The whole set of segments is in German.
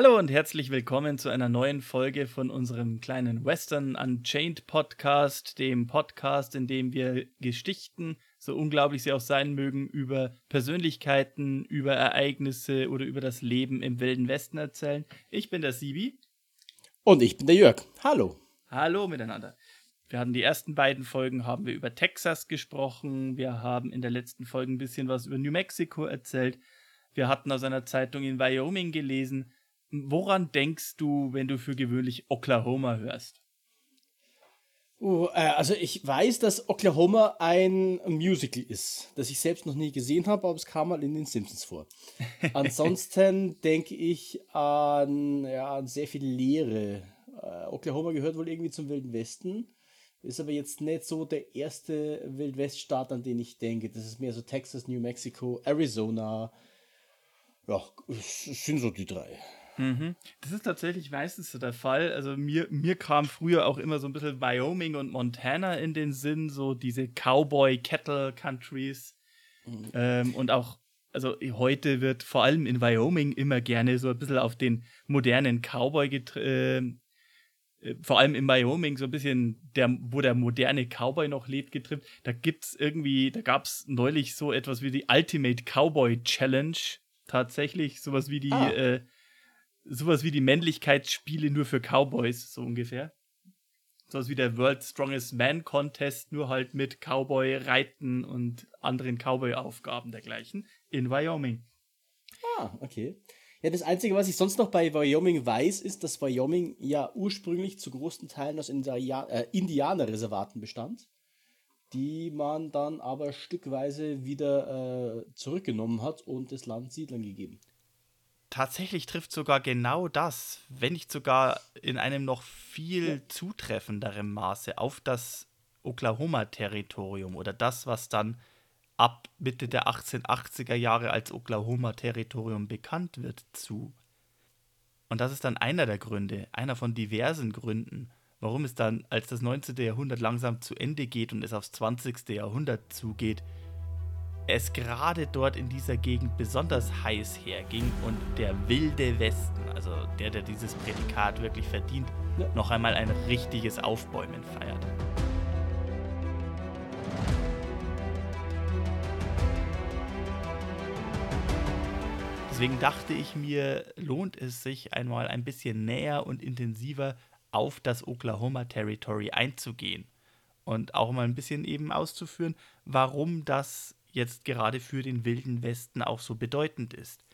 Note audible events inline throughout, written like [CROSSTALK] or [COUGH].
Hallo und herzlich willkommen zu einer neuen Folge von unserem kleinen Western Unchained Podcast, dem Podcast, in dem wir Geschichten, so unglaublich sie auch sein mögen, über Persönlichkeiten, über Ereignisse oder über das Leben im Wilden Westen erzählen. Ich bin der Sibi. Und ich bin der Jörg. Hallo. Hallo miteinander. Wir hatten die ersten beiden Folgen haben wir über Texas gesprochen. Wir haben in der letzten Folge ein bisschen was über New Mexico erzählt. Wir hatten aus einer Zeitung in Wyoming gelesen. Woran denkst du, wenn du für gewöhnlich Oklahoma hörst? Uh, äh, also ich weiß, dass Oklahoma ein Musical ist, das ich selbst noch nie gesehen habe, aber es kam mal in den Simpsons vor. [LAUGHS] Ansonsten denke ich an, ja, an sehr viel Leere. Äh, Oklahoma gehört wohl irgendwie zum Wilden Westen, ist aber jetzt nicht so der erste Wildweststaat, an den ich denke. Das ist mehr so Texas, New Mexico, Arizona. Ja, es sind so die drei. Mhm. Das ist tatsächlich meistens so der Fall. Also mir, mir kam früher auch immer so ein bisschen Wyoming und Montana in den Sinn, so diese Cowboy-Cattle-Countries. Mhm. Ähm, und auch, also heute wird vor allem in Wyoming immer gerne so ein bisschen auf den modernen Cowboy getrieben. Äh, vor allem in Wyoming so ein bisschen, der, wo der moderne Cowboy noch lebt, getrimmt. Da gibt's irgendwie, da gab's neulich so etwas wie die Ultimate Cowboy Challenge. Tatsächlich, sowas wie die ah. äh, sowas wie die Männlichkeitsspiele nur für Cowboys, so ungefähr. Sowas wie der World Strongest Man Contest, nur halt mit Cowboy, Reiten und anderen Cowboy-Aufgaben dergleichen in Wyoming. Ah, okay. Ja, das Einzige, was ich sonst noch bei Wyoming weiß, ist, dass Wyoming ja ursprünglich zu großen Teilen aus äh, Indianerreservaten bestand, die man dann aber stückweise wieder äh, zurückgenommen hat und das Land Siedlern gegeben tatsächlich trifft sogar genau das, wenn nicht sogar in einem noch viel zutreffenderen Maße auf das Oklahoma-Territorium oder das, was dann ab Mitte der 1880er Jahre als Oklahoma-Territorium bekannt wird, zu. Und das ist dann einer der Gründe, einer von diversen Gründen, warum es dann, als das 19. Jahrhundert langsam zu Ende geht und es aufs 20. Jahrhundert zugeht, es gerade dort in dieser Gegend besonders heiß herging und der wilde Westen, also der, der dieses Prädikat wirklich verdient, ja. noch einmal ein richtiges Aufbäumen feiert. Deswegen dachte ich mir, lohnt es sich einmal ein bisschen näher und intensiver auf das Oklahoma Territory einzugehen und auch mal ein bisschen eben auszuführen, warum das jetzt gerade für den Wilden Westen auch so bedeutend ist.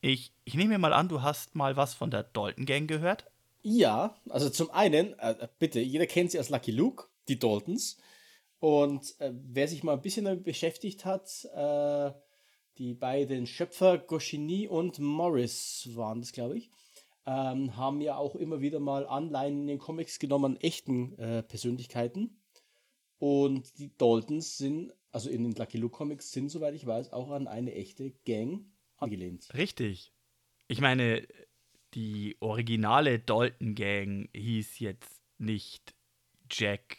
Ich, ich nehme mal an, du hast mal was von der Dalton Gang gehört? Ja, also zum einen, äh, bitte, jeder kennt sie als Lucky Luke, die Daltons. Und äh, wer sich mal ein bisschen damit beschäftigt hat, äh, die beiden Schöpfer, Goscinny und Morris waren das, glaube ich, ähm, haben ja auch immer wieder mal Anleihen in den Comics genommen an echten äh, Persönlichkeiten. Und die Daltons sind also in den Lucky Luke Comics sind, soweit ich weiß, auch an eine echte Gang angelehnt. Richtig. Ich meine, die originale Dalton Gang hieß jetzt nicht Jack,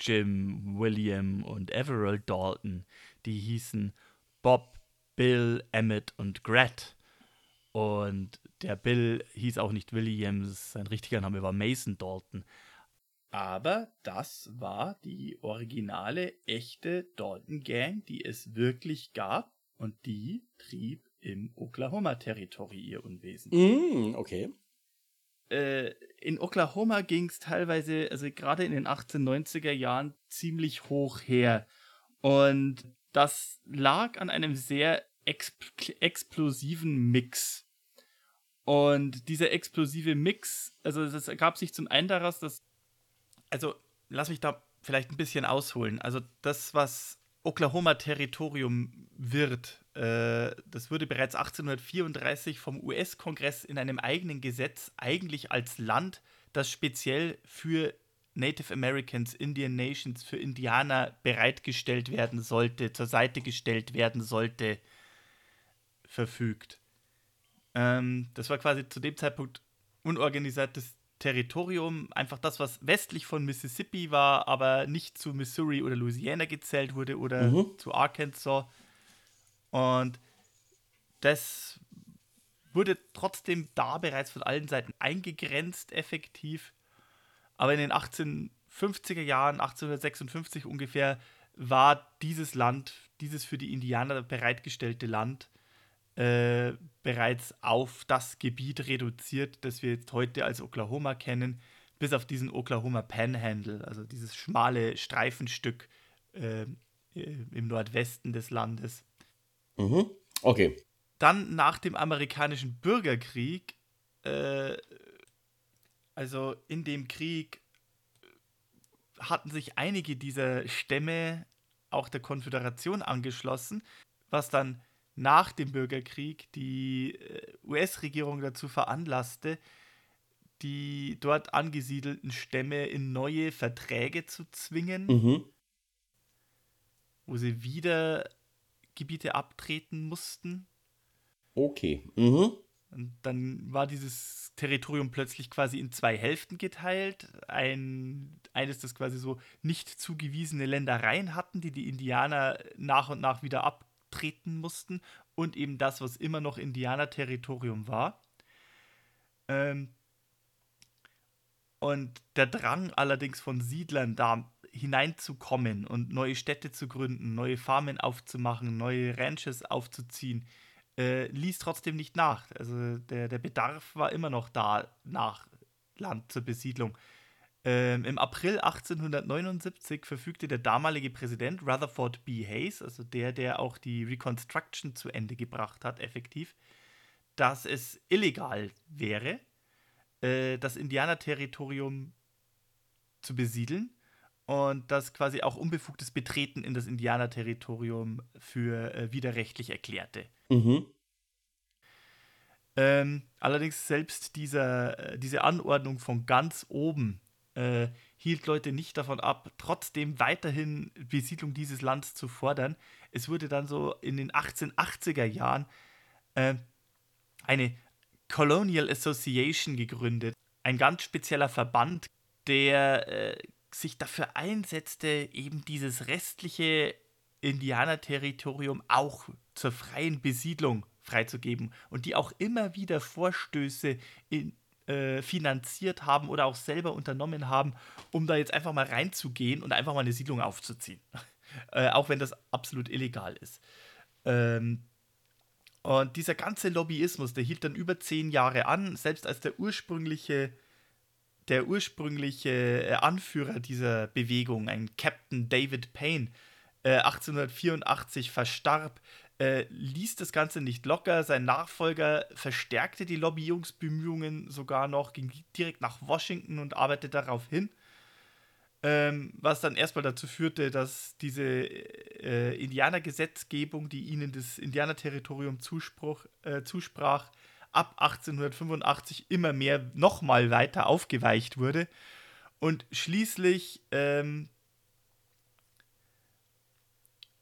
Jim, William und Everald Dalton. Die hießen Bob, Bill, Emmett und Gret. Und der Bill hieß auch nicht Williams, sein richtiger Name war Mason Dalton. Aber das war die originale, echte Dalton Gang, die es wirklich gab. Und die trieb im Oklahoma-Territory ihr Unwesen. Mm, okay. Äh, in Oklahoma ging es teilweise, also gerade in den 1890er Jahren, ziemlich hoch her. Und das lag an einem sehr exp explosiven Mix. Und dieser explosive Mix, also das ergab sich zum einen daraus, dass also lass mich da vielleicht ein bisschen ausholen. Also das, was Oklahoma-Territorium wird, äh, das wurde bereits 1834 vom US-Kongress in einem eigenen Gesetz eigentlich als Land, das speziell für Native Americans, Indian Nations, für Indianer bereitgestellt werden sollte, zur Seite gestellt werden sollte, verfügt. Ähm, das war quasi zu dem Zeitpunkt unorganisiertes Territorium, einfach das, was westlich von Mississippi war, aber nicht zu Missouri oder Louisiana gezählt wurde oder mhm. zu Arkansas. Und das wurde trotzdem da bereits von allen Seiten eingegrenzt, effektiv. Aber in den 1850er Jahren, 1856 ungefähr, war dieses Land, dieses für die Indianer bereitgestellte Land, äh, bereits auf das Gebiet reduziert, das wir jetzt heute als Oklahoma kennen, bis auf diesen Oklahoma Panhandle, also dieses schmale Streifenstück äh, im Nordwesten des Landes. Mhm. Okay. Dann nach dem amerikanischen Bürgerkrieg, äh, also in dem Krieg hatten sich einige dieser Stämme auch der Konföderation angeschlossen, was dann nach dem Bürgerkrieg die äh, US-Regierung dazu veranlasste, die dort angesiedelten Stämme in neue Verträge zu zwingen, mhm. wo sie wieder Gebiete abtreten mussten. Okay. Mhm. Und dann war dieses Territorium plötzlich quasi in zwei Hälften geteilt. Ein, eines, das quasi so nicht zugewiesene Ländereien hatten, die die Indianer nach und nach wieder abtreten mussten. Und eben das, was immer noch Indianerterritorium war. Ähm, und der Drang allerdings von Siedlern da hineinzukommen und neue Städte zu gründen, neue Farmen aufzumachen, neue Ranches aufzuziehen, äh, ließ trotzdem nicht nach. Also der, der Bedarf war immer noch da nach Land zur Besiedlung. Ähm, Im April 1879 verfügte der damalige Präsident Rutherford B. Hayes, also der, der auch die Reconstruction zu Ende gebracht hat, effektiv, dass es illegal wäre, äh, das Indianerterritorium zu besiedeln und das quasi auch unbefugtes Betreten in das Indianerterritorium für äh, widerrechtlich erklärte. Mhm. Ähm, allerdings selbst dieser, äh, diese Anordnung von ganz oben äh, hielt Leute nicht davon ab, trotzdem weiterhin Besiedlung dieses Landes zu fordern. Es wurde dann so in den 1880er Jahren äh, eine Colonial Association gegründet, ein ganz spezieller Verband, der äh, sich dafür einsetzte, eben dieses restliche Indianerterritorium auch zur freien Besiedlung freizugeben und die auch immer wieder Vorstöße in, äh, finanziert haben oder auch selber unternommen haben, um da jetzt einfach mal reinzugehen und einfach mal eine Siedlung aufzuziehen. [LAUGHS] äh, auch wenn das absolut illegal ist. Ähm, und dieser ganze Lobbyismus, der hielt dann über zehn Jahre an, selbst als der ursprüngliche, der ursprüngliche äh, Anführer dieser Bewegung, ein Captain David Payne, 1884 äh, verstarb, äh, ließ das Ganze nicht locker. Sein Nachfolger verstärkte die Lobbyierungsbemühungen sogar noch, ging direkt nach Washington und arbeitete darauf hin. Ähm, was dann erstmal dazu führte, dass diese äh, Indianergesetzgebung, die ihnen das Indianerterritorium äh, zusprach, ab 1885 immer mehr nochmal weiter aufgeweicht wurde und schließlich ähm,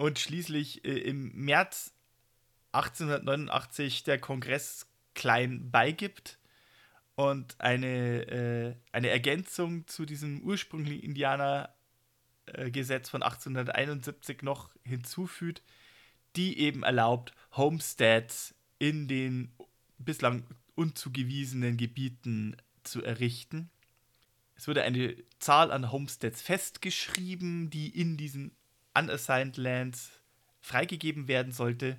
und schließlich äh, im März 1889 der Kongress klein beigibt und eine, äh, eine Ergänzung zu diesem ursprünglichen Indianergesetz von 1871 noch hinzufügt, die eben erlaubt, Homesteads in den bislang unzugewiesenen Gebieten zu errichten. Es wurde eine Zahl an Homesteads festgeschrieben, die in diesen unassigned lands freigegeben werden sollte.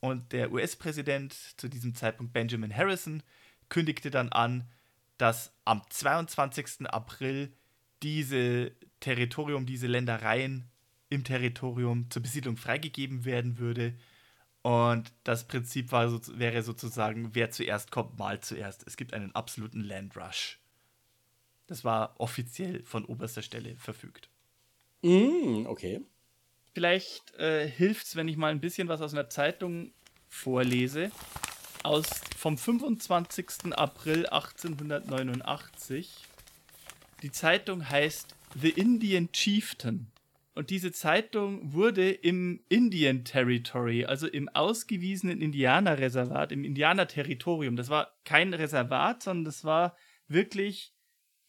Und der US-Präsident, zu diesem Zeitpunkt Benjamin Harrison, kündigte dann an, dass am 22. April diese Territorium, diese Ländereien im Territorium zur Besiedlung freigegeben werden würde. Und das Prinzip war, wäre sozusagen, wer zuerst kommt, mal zuerst. Es gibt einen absoluten Landrush. Das war offiziell von oberster Stelle verfügt. Mm, okay. Vielleicht äh, hilft es, wenn ich mal ein bisschen was aus einer Zeitung vorlese. Aus, vom 25. April 1889. Die Zeitung heißt The Indian Chieftain. Und diese Zeitung wurde im Indian Territory, also im ausgewiesenen Indianerreservat, im Indianerterritorium, das war kein Reservat, sondern das war wirklich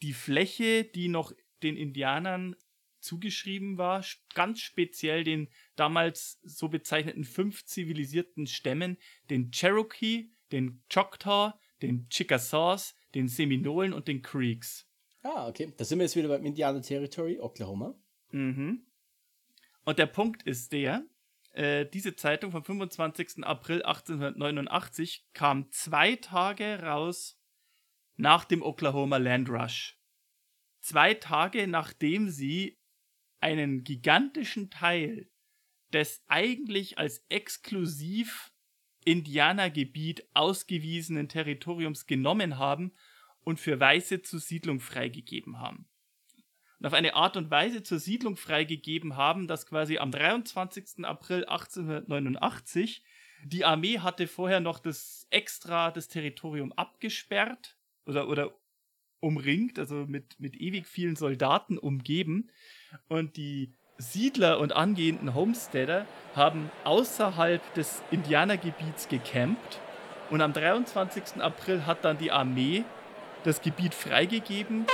die Fläche, die noch den Indianern zugeschrieben war, ganz speziell den damals so bezeichneten fünf zivilisierten Stämmen, den Cherokee, den Choctaw, den Chickasaws, den Seminolen und den Creeks. Ah, okay. Da sind wir jetzt wieder beim Indianer Territory, Oklahoma. Mhm. Und der Punkt ist der, äh, diese Zeitung vom 25. April 1889 kam zwei Tage raus nach dem Oklahoma Land Rush. Zwei Tage nachdem sie einen gigantischen Teil des eigentlich als exklusiv Indianergebiet ausgewiesenen Territoriums genommen haben und für Weiße zur Siedlung freigegeben haben. Und auf eine Art und Weise zur Siedlung freigegeben haben, dass quasi am 23. April 1889 die Armee hatte vorher noch das extra das Territorium abgesperrt oder, oder umringt, also mit, mit ewig vielen Soldaten umgeben. Und die Siedler und angehenden Homesteader haben außerhalb des Indianergebiets gecampt. Und am 23. April hat dann die Armee das Gebiet freigegeben.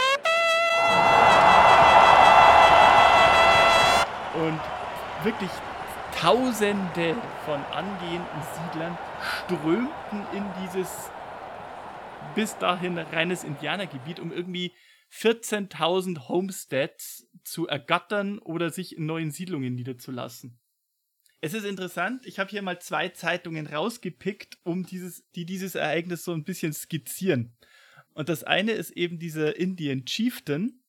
Und wirklich Tausende von angehenden Siedlern strömten in dieses bis dahin reines Indianergebiet, um irgendwie 14.000 Homesteads zu ergattern oder sich in neuen Siedlungen niederzulassen. Es ist interessant, ich habe hier mal zwei Zeitungen rausgepickt, um dieses, die dieses Ereignis so ein bisschen skizzieren. Und das eine ist eben dieser Indian Chieftain,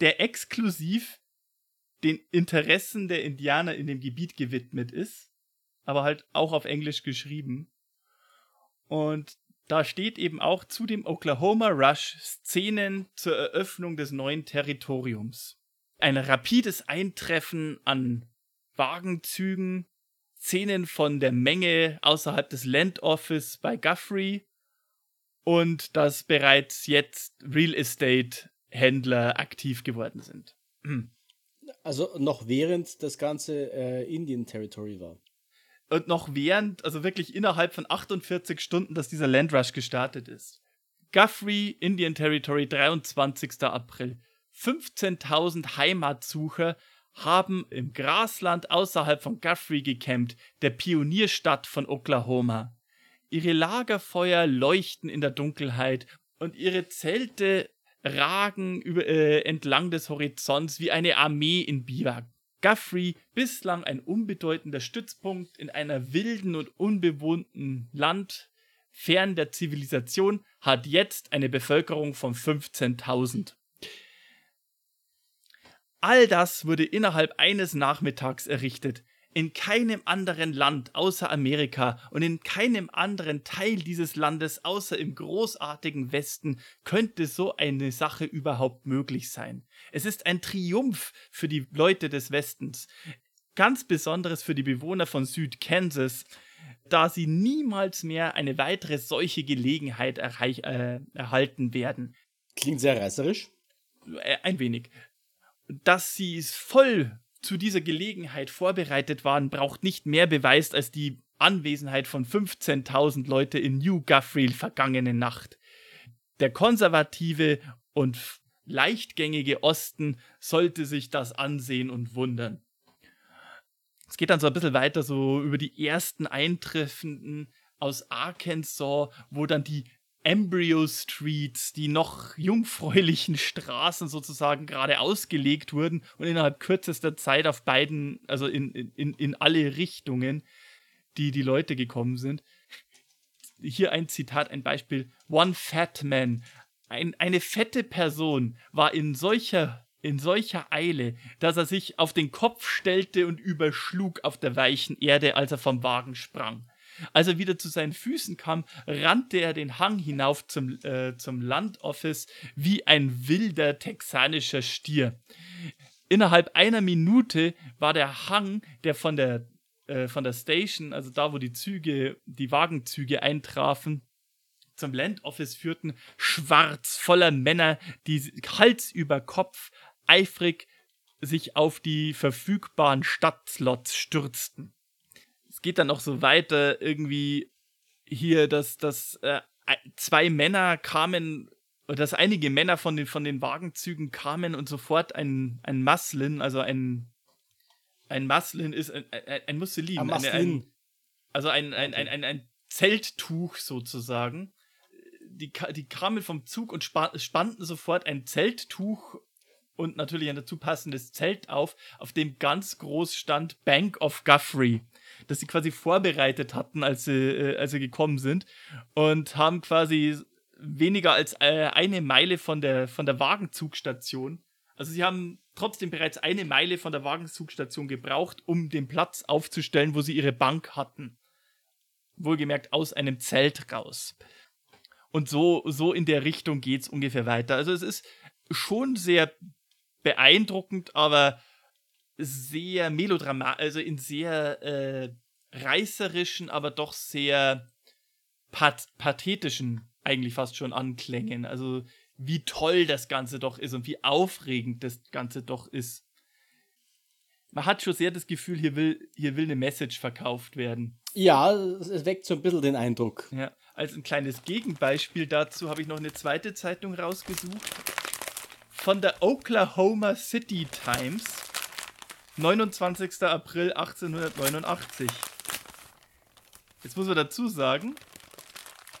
der exklusiv den Interessen der Indianer in dem Gebiet gewidmet ist, aber halt auch auf Englisch geschrieben. Und da steht eben auch zu dem Oklahoma Rush Szenen zur Eröffnung des neuen Territoriums. Ein rapides Eintreffen an Wagenzügen, Szenen von der Menge außerhalb des Land Office bei Guthrie und dass bereits jetzt Real Estate Händler aktiv geworden sind. Also noch während das ganze äh, Indian Territory war. Und noch während, also wirklich innerhalb von 48 Stunden, dass dieser Landrush gestartet ist. Guthrie, Indian Territory, 23. April. 15.000 Heimatsucher haben im Grasland außerhalb von Guthrie gecampt, der Pionierstadt von Oklahoma. Ihre Lagerfeuer leuchten in der Dunkelheit und ihre Zelte ragen über, äh, entlang des Horizonts wie eine Armee in Biwak. Guthrie, bislang ein unbedeutender Stützpunkt in einer wilden und unbewohnten Land fern der Zivilisation, hat jetzt eine Bevölkerung von 15.000. All das wurde innerhalb eines Nachmittags errichtet. In keinem anderen Land außer Amerika und in keinem anderen Teil dieses Landes außer im großartigen Westen könnte so eine Sache überhaupt möglich sein. Es ist ein Triumph für die Leute des Westens, ganz besonderes für die Bewohner von Südkansas, da sie niemals mehr eine weitere solche Gelegenheit äh, erhalten werden. Klingt sehr reißerisch. Äh, ein wenig. Dass sie es voll zu dieser Gelegenheit vorbereitet waren, braucht nicht mehr Beweis als die Anwesenheit von 15.000 Leute in New Guthrie vergangene Nacht. Der konservative und leichtgängige Osten sollte sich das ansehen und wundern. Es geht dann so ein bisschen weiter, so über die ersten Eintreffenden aus Arkansas, wo dann die Embryo Streets, die noch jungfräulichen Straßen sozusagen gerade ausgelegt wurden und innerhalb kürzester Zeit auf beiden, also in, in, in alle Richtungen, die die Leute gekommen sind. Hier ein Zitat, ein Beispiel. One fat man. Ein, eine fette Person war in solcher, in solcher Eile, dass er sich auf den Kopf stellte und überschlug auf der weichen Erde, als er vom Wagen sprang. Als er wieder zu seinen Füßen kam, rannte er den Hang hinauf zum, äh, zum Landoffice wie ein wilder texanischer Stier. Innerhalb einer Minute war der Hang, der von der, äh, von der Station, also da, wo die Züge, die Wagenzüge eintrafen, zum Land Office führten, schwarz, voller Männer, die Hals über Kopf eifrig sich auf die verfügbaren Stadtslots stürzten. Es geht dann noch so weiter, irgendwie hier, dass, dass äh, zwei Männer kamen, dass einige Männer von den, von den Wagenzügen kamen und sofort ein, ein Maslin, also ein, ein Maslin ist ein, ein, ein Muslim. Ein Eine, ein, also ein, ein, ein, ein, ein Zelttuch sozusagen. Die, die kamen vom Zug und spannten sofort ein Zelttuch und natürlich ein dazu passendes Zelt auf, auf dem ganz groß stand Bank of Guthrie, das sie quasi vorbereitet hatten, als sie, äh, als sie gekommen sind und haben quasi weniger als äh, eine Meile von der, von der Wagenzugstation, also sie haben trotzdem bereits eine Meile von der Wagenzugstation gebraucht, um den Platz aufzustellen, wo sie ihre Bank hatten. Wohlgemerkt aus einem Zelt raus. Und so, so in der Richtung geht es ungefähr weiter. Also es ist schon sehr beeindruckend, aber sehr melodramatisch, also in sehr äh, reißerischen, aber doch sehr path pathetischen eigentlich fast schon Anklängen. Also wie toll das Ganze doch ist und wie aufregend das Ganze doch ist. Man hat schon sehr das Gefühl, hier will, hier will eine Message verkauft werden. Ja, es weckt so ein bisschen den Eindruck. Ja, als ein kleines Gegenbeispiel dazu habe ich noch eine zweite Zeitung rausgesucht von der Oklahoma City Times, 29. April 1889. Jetzt muss man dazu sagen,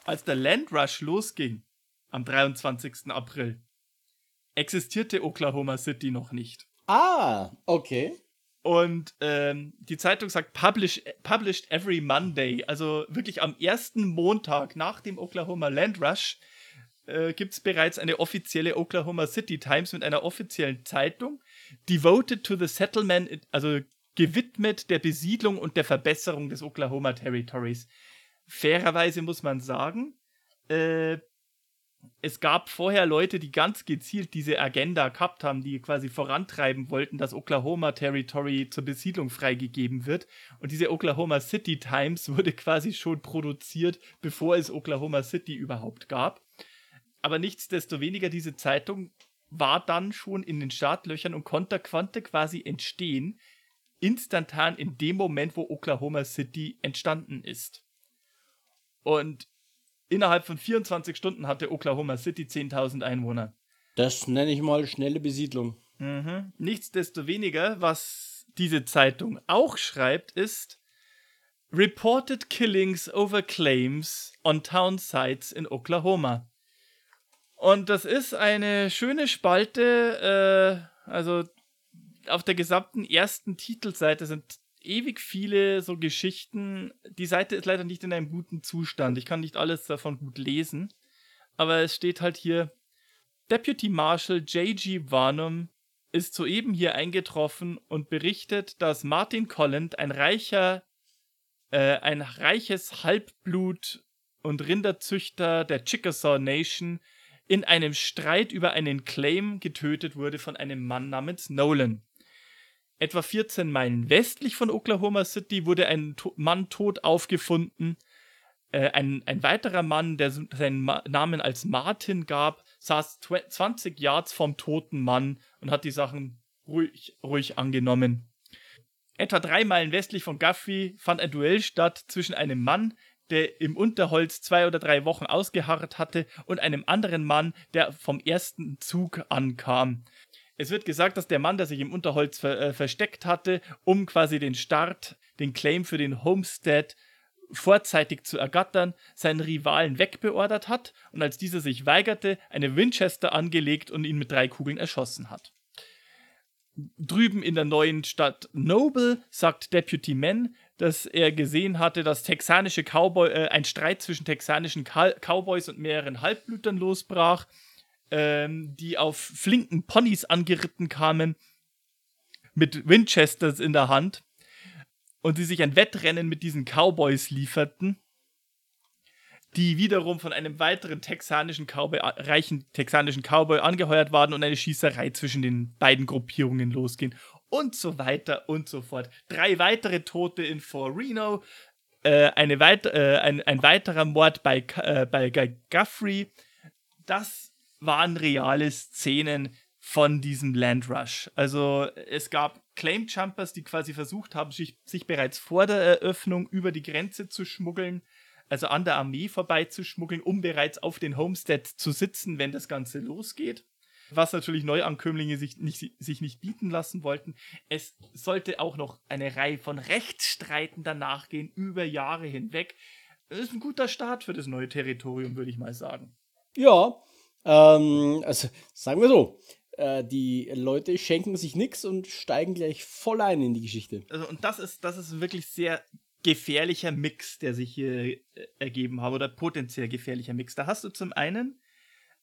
als der Land Rush losging, am 23. April, existierte Oklahoma City noch nicht. Ah, okay. Und ähm, die Zeitung sagt publish, published every Monday, also wirklich am ersten Montag nach dem Oklahoma Land Rush äh, gibt es bereits eine offizielle Oklahoma City Times mit einer offiziellen Zeitung, devoted to the settlement, also gewidmet der Besiedlung und der Verbesserung des Oklahoma Territories. Fairerweise muss man sagen, äh, es gab vorher Leute, die ganz gezielt diese Agenda gehabt haben, die quasi vorantreiben wollten, dass Oklahoma Territory zur Besiedlung freigegeben wird. Und diese Oklahoma City Times wurde quasi schon produziert, bevor es Oklahoma City überhaupt gab aber nichtsdestoweniger, diese Zeitung war dann schon in den Startlöchern und konnte, konnte quasi entstehen, instantan in dem Moment, wo Oklahoma City entstanden ist. Und innerhalb von 24 Stunden hatte Oklahoma City 10.000 Einwohner. Das nenne ich mal schnelle Besiedlung. Mhm. Nichtsdestoweniger, was diese Zeitung auch schreibt, ist Reported Killings over Claims on Town Sites in Oklahoma. Und das ist eine schöne Spalte, äh, also auf der gesamten ersten Titelseite sind ewig viele so Geschichten. Die Seite ist leider nicht in einem guten Zustand. Ich kann nicht alles davon gut lesen. Aber es steht halt hier, Deputy Marshal J.G. Varnum ist soeben hier eingetroffen und berichtet, dass Martin Collins, ein reicher, äh, ein reiches Halbblut und Rinderzüchter der Chickasaw Nation, in einem Streit über einen Claim getötet wurde von einem Mann namens Nolan. Etwa 14 Meilen westlich von Oklahoma City wurde ein Mann tot aufgefunden. Äh, ein, ein weiterer Mann, der seinen Ma Namen als Martin gab, saß 20 Yards vom toten Mann und hat die Sachen ruhig, ruhig angenommen. Etwa drei Meilen westlich von Guthrie fand ein Duell statt zwischen einem Mann, der im Unterholz zwei oder drei Wochen ausgeharrt hatte, und einem anderen Mann, der vom ersten Zug ankam. Es wird gesagt, dass der Mann, der sich im Unterholz ver äh, versteckt hatte, um quasi den Start, den Claim für den Homestead vorzeitig zu ergattern, seinen Rivalen wegbeordert hat und als dieser sich weigerte, eine Winchester angelegt und ihn mit drei Kugeln erschossen hat. Drüben in der neuen Stadt Noble sagt Deputy Men, dass er gesehen hatte, dass texanische Cowboy, äh, ein Streit zwischen texanischen Cow Cowboys und mehreren Halbblütern losbrach, ähm, die auf flinken Ponys angeritten kamen, mit Winchesters in der Hand, und sie sich ein Wettrennen mit diesen Cowboys lieferten, die wiederum von einem weiteren texanischen Cowboy, äh, reichen texanischen Cowboy angeheuert waren und eine Schießerei zwischen den beiden Gruppierungen losging und so weiter und so fort. Drei weitere Tote in Fort Reno. äh, eine weit, äh, ein, ein weiterer Mord bei, äh, bei Guthrie. Das waren reale Szenen von diesem Landrush. Also es gab Claim Jumpers, die quasi versucht haben, sich, sich bereits vor der Eröffnung über die Grenze zu schmuggeln, also an der Armee vorbeizuschmuggeln, um bereits auf den Homestead zu sitzen, wenn das Ganze losgeht was natürlich Neuankömmlinge sich nicht, sich nicht bieten lassen wollten. Es sollte auch noch eine Reihe von Rechtsstreiten danach gehen, über Jahre hinweg. Das ist ein guter Start für das neue Territorium, würde ich mal sagen. Ja, ähm, also sagen wir so, äh, die Leute schenken sich nichts und steigen gleich voll ein in die Geschichte. Also, und das ist, das ist ein wirklich sehr gefährlicher Mix, der sich hier äh, ergeben hat, oder potenziell gefährlicher Mix. Da hast du zum einen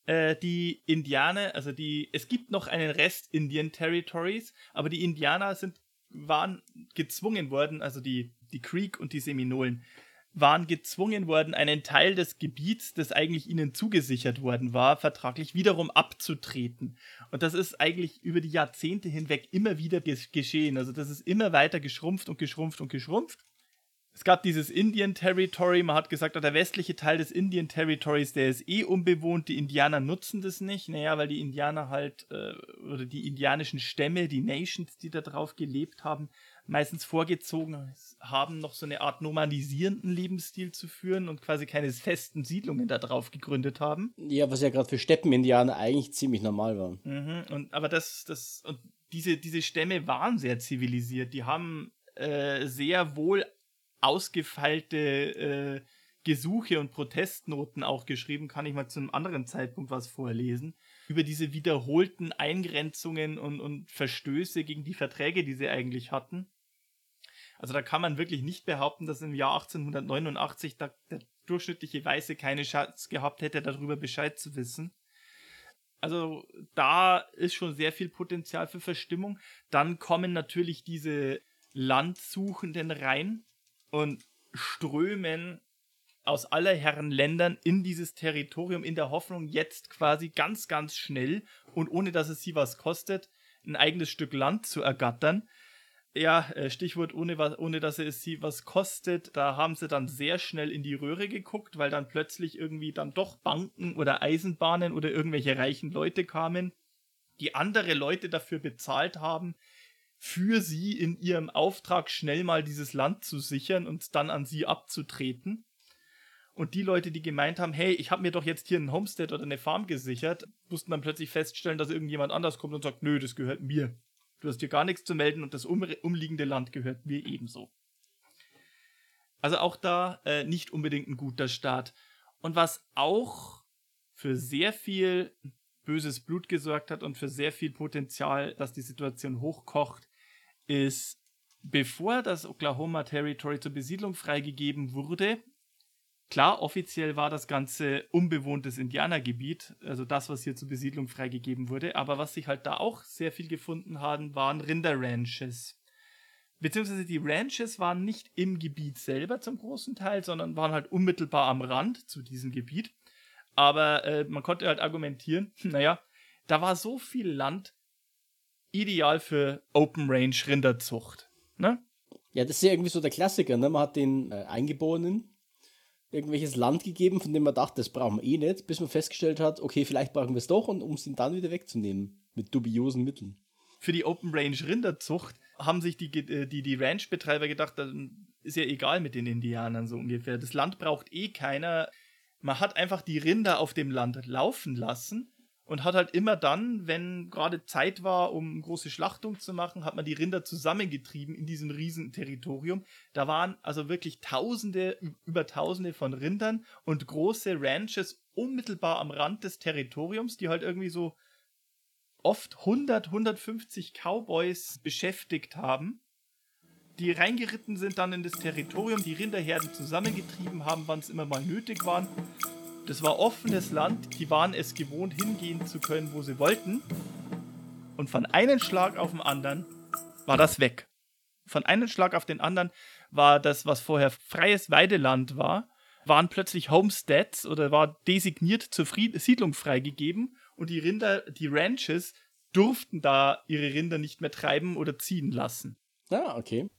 äh, die Indianer, also die, es gibt noch einen Rest Indian Territories, aber die Indianer sind, waren gezwungen worden, also die, die Creek und die Seminolen, waren gezwungen worden, einen Teil des Gebiets, das eigentlich ihnen zugesichert worden war, vertraglich wiederum abzutreten. Und das ist eigentlich über die Jahrzehnte hinweg immer wieder geschehen. Also das ist immer weiter geschrumpft und geschrumpft und geschrumpft es gab dieses Indian Territory, man hat gesagt, der westliche Teil des Indian Territories, der ist eh unbewohnt, die Indianer nutzen das nicht, naja, weil die Indianer halt, äh, oder die indianischen Stämme, die Nations, die da drauf gelebt haben, meistens vorgezogen haben, noch so eine Art nomadisierenden Lebensstil zu führen und quasi keine festen Siedlungen da drauf gegründet haben. Ja, was ja gerade für Steppenindianer eigentlich ziemlich normal war. Mhm, und, aber das, das, und diese, diese Stämme waren sehr zivilisiert, die haben äh, sehr wohl ausgefeilte äh, Gesuche und Protestnoten auch geschrieben, kann ich mal zu einem anderen Zeitpunkt was vorlesen, über diese wiederholten Eingrenzungen und, und Verstöße gegen die Verträge, die sie eigentlich hatten. Also da kann man wirklich nicht behaupten, dass im Jahr 1889 da der durchschnittliche Weiße keine Chance gehabt hätte, darüber Bescheid zu wissen. Also da ist schon sehr viel Potenzial für Verstimmung. Dann kommen natürlich diese Landsuchenden rein, und strömen aus aller Herren Ländern in dieses Territorium in der Hoffnung, jetzt quasi ganz, ganz schnell und ohne dass es sie was kostet, ein eigenes Stück Land zu ergattern. Ja, äh, Stichwort, ohne, ohne dass es sie was kostet, da haben sie dann sehr schnell in die Röhre geguckt, weil dann plötzlich irgendwie dann doch Banken oder Eisenbahnen oder irgendwelche reichen Leute kamen, die andere Leute dafür bezahlt haben, für sie in ihrem Auftrag schnell mal dieses Land zu sichern und dann an sie abzutreten. Und die Leute, die gemeint haben, hey, ich habe mir doch jetzt hier einen Homestead oder eine Farm gesichert, mussten dann plötzlich feststellen, dass irgendjemand anders kommt und sagt, nö, das gehört mir. Du hast hier gar nichts zu melden und das um, umliegende Land gehört mir ebenso. Also auch da äh, nicht unbedingt ein guter Start. Und was auch für sehr viel böses Blut gesorgt hat und für sehr viel Potenzial, dass die Situation hochkocht, ist, bevor das Oklahoma Territory zur Besiedlung freigegeben wurde, klar, offiziell war das Ganze unbewohntes Indianergebiet, also das, was hier zur Besiedlung freigegeben wurde, aber was sich halt da auch sehr viel gefunden haben, waren Rinderranches. Beziehungsweise die Ranches waren nicht im Gebiet selber zum großen Teil, sondern waren halt unmittelbar am Rand zu diesem Gebiet. Aber äh, man konnte halt argumentieren, [LAUGHS] naja, da war so viel Land, ideal für Open Range Rinderzucht. Ne? Ja, das ist ja irgendwie so der Klassiker. Ne? Man hat den äh, Eingeborenen irgendwelches Land gegeben, von dem man dachte, das brauchen wir eh nicht, bis man festgestellt hat, okay, vielleicht brauchen wir es doch und um es dann wieder wegzunehmen. Mit dubiosen Mitteln. Für die Open Range Rinderzucht haben sich die, äh, die, die Ranch-Betreiber gedacht, das ist ja egal mit den Indianern so ungefähr. Das Land braucht eh keiner. Man hat einfach die Rinder auf dem Land laufen lassen und hat halt immer dann, wenn gerade Zeit war, um große Schlachtung zu machen, hat man die Rinder zusammengetrieben in diesem riesen Territorium. Da waren also wirklich Tausende, über Tausende von Rindern und große Ranches unmittelbar am Rand des Territoriums, die halt irgendwie so oft 100, 150 Cowboys beschäftigt haben, die reingeritten sind dann in das Territorium, die Rinderherden zusammengetrieben haben, wann es immer mal nötig waren das war offenes Land, die waren es gewohnt, hingehen zu können, wo sie wollten. Und von einem Schlag auf den anderen war das weg. Von einem Schlag auf den anderen war das, was vorher freies Weideland war, waren plötzlich Homesteads oder war designiert zur Fried Siedlung freigegeben und die Rinder, die Ranches durften da ihre Rinder nicht mehr treiben oder ziehen lassen. Ah, okay.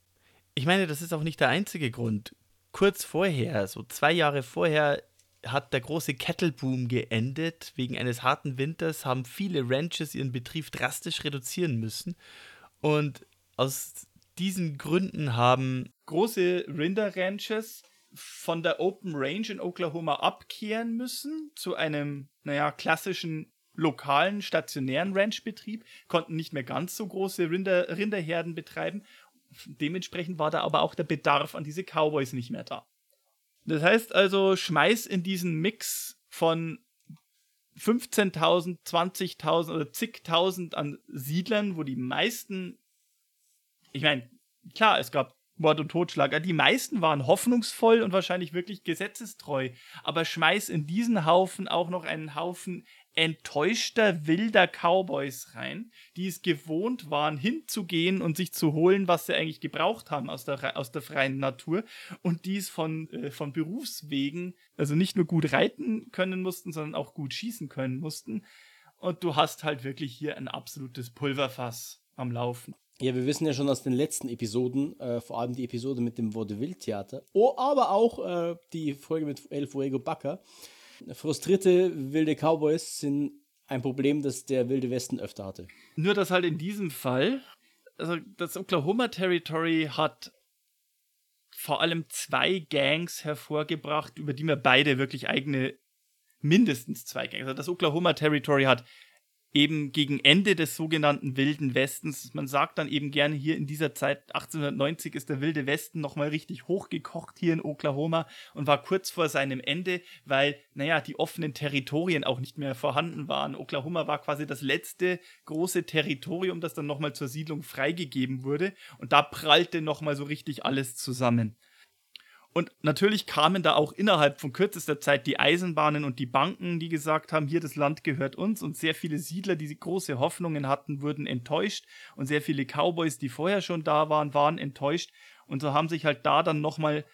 Ich meine, das ist auch nicht der einzige Grund kurz vorher, so zwei Jahre vorher, hat der große Kettleboom geendet. Wegen eines harten Winters haben viele Ranches ihren Betrieb drastisch reduzieren müssen. Und aus diesen Gründen haben große Rinder-Ranches von der Open Range in Oklahoma abkehren müssen zu einem, naja, klassischen lokalen, stationären Ranchbetrieb, konnten nicht mehr ganz so große Rinder, Rinderherden betreiben. Dementsprechend war da aber auch der Bedarf an diese Cowboys nicht mehr da. Das heißt also, schmeiß in diesen Mix von 15.000, 20.000 oder zigtausend an Siedlern, wo die meisten, ich meine, klar, es gab Mord und Totschlag. Die meisten waren hoffnungsvoll und wahrscheinlich wirklich gesetzestreu. Aber schmeiß in diesen Haufen auch noch einen Haufen enttäuschter wilder Cowboys rein, die es gewohnt waren, hinzugehen und sich zu holen, was sie eigentlich gebraucht haben aus der, aus der freien Natur und die es von, äh, von Berufswegen, also nicht nur gut reiten können mussten, sondern auch gut schießen können mussten. Und du hast halt wirklich hier ein absolutes Pulverfass am Laufen. Ja, wir wissen ja schon aus den letzten Episoden, äh, vor allem die Episode mit dem Vaudeville-Theater, oh, aber auch äh, die Folge mit El Fuego Baca. Frustrierte wilde Cowboys sind ein Problem, das der Wilde Westen öfter hatte. Nur, dass halt in diesem Fall, also das Oklahoma Territory hat vor allem zwei Gangs hervorgebracht, über die wir beide wirklich eigene, mindestens zwei Gangs. Also das Oklahoma Territory hat eben gegen Ende des sogenannten Wilden Westens. Man sagt dann eben gerne hier in dieser Zeit, 1890 ist der Wilde Westen nochmal richtig hochgekocht hier in Oklahoma und war kurz vor seinem Ende, weil, naja, die offenen Territorien auch nicht mehr vorhanden waren. Oklahoma war quasi das letzte große Territorium, das dann nochmal zur Siedlung freigegeben wurde und da prallte nochmal so richtig alles zusammen. Und natürlich kamen da auch innerhalb von kürzester Zeit die Eisenbahnen und die Banken, die gesagt haben, hier das Land gehört uns. Und sehr viele Siedler, die große Hoffnungen hatten, wurden enttäuscht. Und sehr viele Cowboys, die vorher schon da waren, waren enttäuscht. Und so haben sich halt da dann nochmal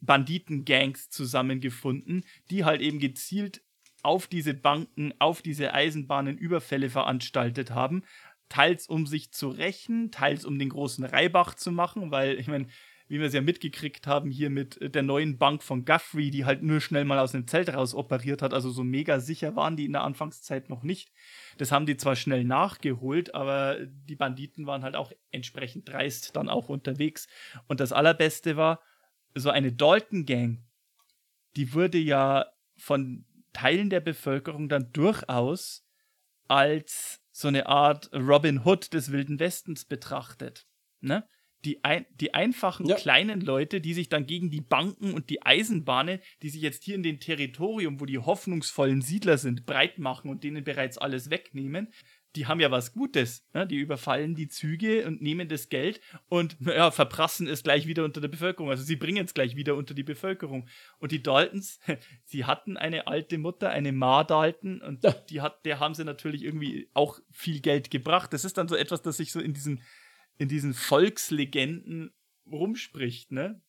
Banditengangs zusammengefunden, die halt eben gezielt auf diese Banken, auf diese Eisenbahnen Überfälle veranstaltet haben. Teils um sich zu rächen, teils um den großen Reibach zu machen, weil ich meine, wie wir es ja mitgekriegt haben, hier mit der neuen Bank von Guthrie, die halt nur schnell mal aus dem Zelt raus operiert hat. Also so mega sicher waren die in der Anfangszeit noch nicht. Das haben die zwar schnell nachgeholt, aber die Banditen waren halt auch entsprechend dreist dann auch unterwegs. Und das Allerbeste war, so eine Dalton-Gang, die wurde ja von Teilen der Bevölkerung dann durchaus als so eine Art Robin Hood des Wilden Westens betrachtet. Ne? Die, ein, die einfachen ja. kleinen Leute, die sich dann gegen die Banken und die Eisenbahnen, die sich jetzt hier in dem Territorium, wo die hoffnungsvollen Siedler sind, breit machen und denen bereits alles wegnehmen, die haben ja was Gutes. Ne? Die überfallen die Züge und nehmen das Geld und ja, verprassen es gleich wieder unter der Bevölkerung. Also sie bringen es gleich wieder unter die Bevölkerung. Und die Daltons, [LAUGHS] sie hatten eine alte Mutter, eine Ma Dalton, und die hat, der haben sie natürlich irgendwie auch viel Geld gebracht. Das ist dann so etwas, das sich so in diesen in diesen Volkslegenden rumspricht, ne?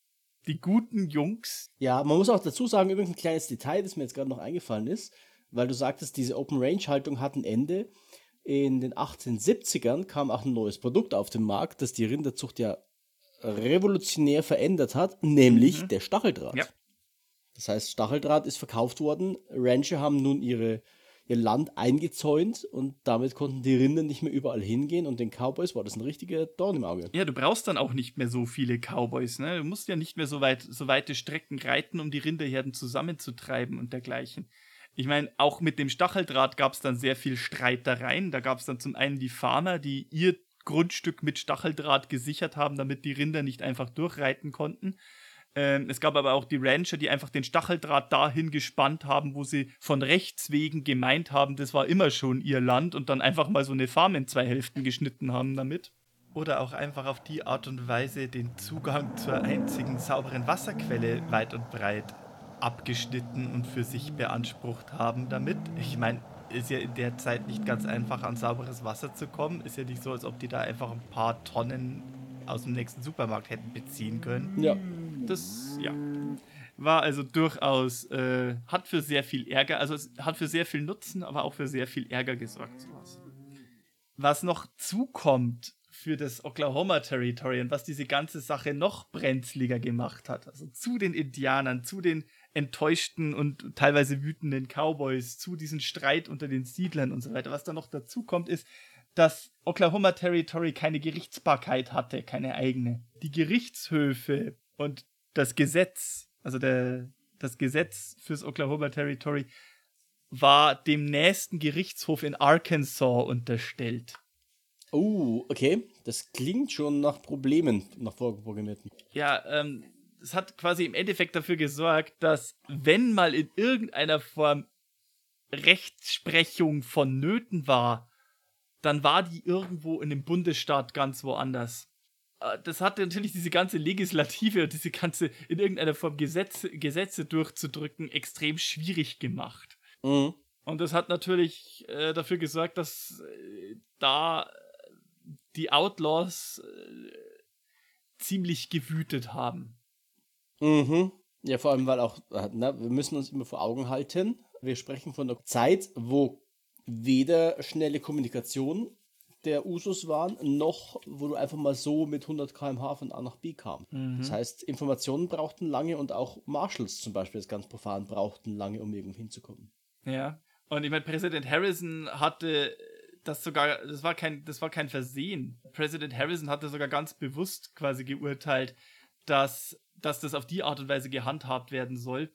Die guten Jungs. Ja, man muss auch dazu sagen, übrigens ein kleines Detail, das mir jetzt gerade noch eingefallen ist, weil du sagtest, diese Open Range Haltung hat ein Ende. In den 1870ern kam auch ein neues Produkt auf den Markt, das die Rinderzucht ja revolutionär verändert hat, nämlich mhm. der Stacheldraht. Ja. Das heißt, Stacheldraht ist verkauft worden. Rancher haben nun ihre ihr Land eingezäunt und damit konnten die Rinder nicht mehr überall hingehen und den Cowboys war das ein richtiger Dorn im Auge. Ja, du brauchst dann auch nicht mehr so viele Cowboys, ne? Du musst ja nicht mehr so weit, so weite Strecken reiten, um die Rinderherden zusammenzutreiben und dergleichen. Ich meine, auch mit dem Stacheldraht gab es dann sehr viel Streitereien. Da gab es dann zum einen die Farmer, die ihr Grundstück mit Stacheldraht gesichert haben, damit die Rinder nicht einfach durchreiten konnten. Ähm, es gab aber auch die Rancher, die einfach den Stacheldraht dahin gespannt haben, wo sie von Rechts wegen gemeint haben, das war immer schon ihr Land und dann einfach mal so eine Farm in zwei Hälften geschnitten haben damit. Oder auch einfach auf die Art und Weise den Zugang zur einzigen sauberen Wasserquelle weit und breit abgeschnitten und für sich beansprucht haben damit. Ich meine, ist ja in der Zeit nicht ganz einfach an sauberes Wasser zu kommen. Ist ja nicht so, als ob die da einfach ein paar Tonnen aus dem nächsten Supermarkt hätten beziehen können. Ja. Das, ja. War also durchaus, äh, hat für sehr viel Ärger, also es hat für sehr viel Nutzen, aber auch für sehr viel Ärger gesorgt. Sowas. Was noch zukommt für das Oklahoma Territory und was diese ganze Sache noch brenzliger gemacht hat. Also zu den Indianern, zu den enttäuschten und teilweise wütenden Cowboys, zu diesem Streit unter den Siedlern und so weiter. Was da noch dazu kommt, ist, dass Oklahoma Territory keine Gerichtsbarkeit hatte, keine eigene. Die Gerichtshöfe und das Gesetz, also der, das Gesetz fürs Oklahoma Territory, war dem nächsten Gerichtshof in Arkansas unterstellt. Oh, okay. Das klingt schon nach Problemen, nach vorprogrammierten. Ja, ähm, es hat quasi im Endeffekt dafür gesorgt, dass wenn mal in irgendeiner Form Rechtsprechung vonnöten war, dann war die irgendwo in dem Bundesstaat ganz woanders. Äh, das hat natürlich diese ganze Legislative und diese ganze in irgendeiner Form Gesetze, Gesetze durchzudrücken extrem schwierig gemacht. Mhm. Und das hat natürlich äh, dafür gesorgt, dass äh, da die Outlaws äh, ziemlich gewütet haben. Mhm. Ja, vor allem, weil auch, äh, na, wir müssen uns immer vor Augen halten, wir sprechen von einer Zeit, wo weder schnelle Kommunikation der Usus waren, noch wo du einfach mal so mit 100 km/h von A nach B kam. Mhm. Das heißt, Informationen brauchten lange und auch Marshals zum Beispiel, das ganz profan, brauchten lange, um irgendwo hinzukommen. Ja, und ich meine, Präsident Harrison hatte das sogar, das war kein, das war kein Versehen. Präsident Harrison hatte sogar ganz bewusst quasi geurteilt, dass, dass das auf die Art und Weise gehandhabt werden soll,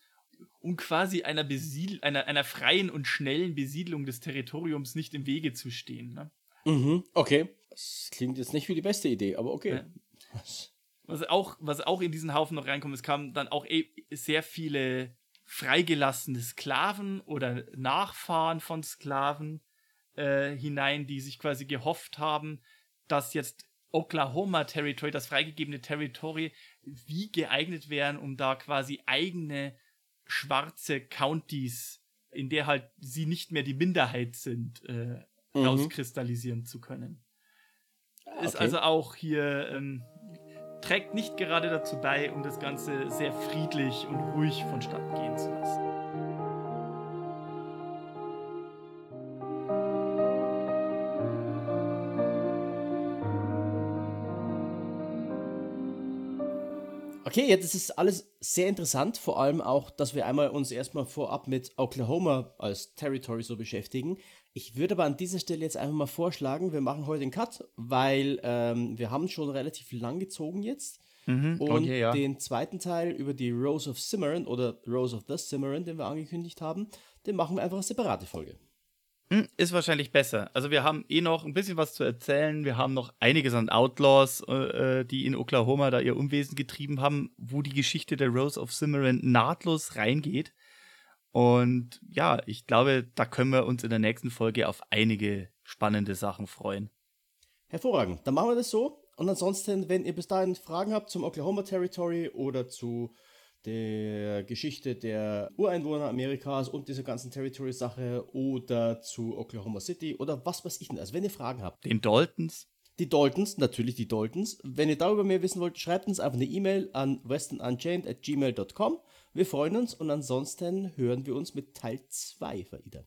um quasi einer, Besiedl einer, einer freien und schnellen Besiedlung des Territoriums nicht im Wege zu stehen. Ne? Mhm, okay. Das klingt jetzt nicht wie die beste Idee, aber okay. Ja. Was auch, was auch in diesen Haufen noch reinkommt, es kamen dann auch e sehr viele freigelassene Sklaven oder Nachfahren von Sklaven äh, hinein, die sich quasi gehofft haben, dass jetzt Oklahoma Territory, das freigegebene Territory, wie geeignet wären, um da quasi eigene schwarze Counties, in der halt sie nicht mehr die Minderheit sind, äh, mhm. rauskristallisieren zu können. Ah, Ist also auch hier, ähm, trägt nicht gerade dazu bei, um das Ganze sehr friedlich und ruhig vonstatten gehen zu lassen. Okay, ja, das ist alles sehr interessant, vor allem auch, dass wir einmal uns erstmal vorab mit Oklahoma als Territory so beschäftigen. Ich würde aber an dieser Stelle jetzt einfach mal vorschlagen, wir machen heute den Cut, weil ähm, wir haben schon relativ lang gezogen jetzt. Mhm, und okay, ja. den zweiten Teil über die Rose of Cimarron oder Rose of the Cimarron, den wir angekündigt haben, den machen wir einfach eine separate Folge. Hm, ist wahrscheinlich besser. Also wir haben eh noch ein bisschen was zu erzählen. Wir haben noch einiges an Outlaws, äh, äh, die in Oklahoma da ihr Unwesen getrieben haben, wo die Geschichte der Rose of Cimarron nahtlos reingeht. Und ja, ich glaube, da können wir uns in der nächsten Folge auf einige spannende Sachen freuen. Hervorragend. Dann machen wir das so. Und ansonsten, wenn ihr bis dahin Fragen habt zum Oklahoma Territory oder zu der Geschichte der Ureinwohner Amerikas und dieser ganzen Territory-Sache oder zu Oklahoma City oder was weiß ich denn. Also wenn ihr Fragen habt. Den Daltons? Die Daltons, natürlich die Daltons. Wenn ihr darüber mehr wissen wollt, schreibt uns einfach eine E-Mail an westernunchained.gmail.com. Wir freuen uns und ansonsten hören wir uns mit Teil 2 wieder.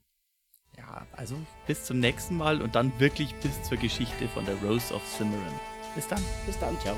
Ja, also bis zum nächsten Mal und dann wirklich bis zur Geschichte von der Rose of Cimarron. Bis dann. Bis dann, ciao.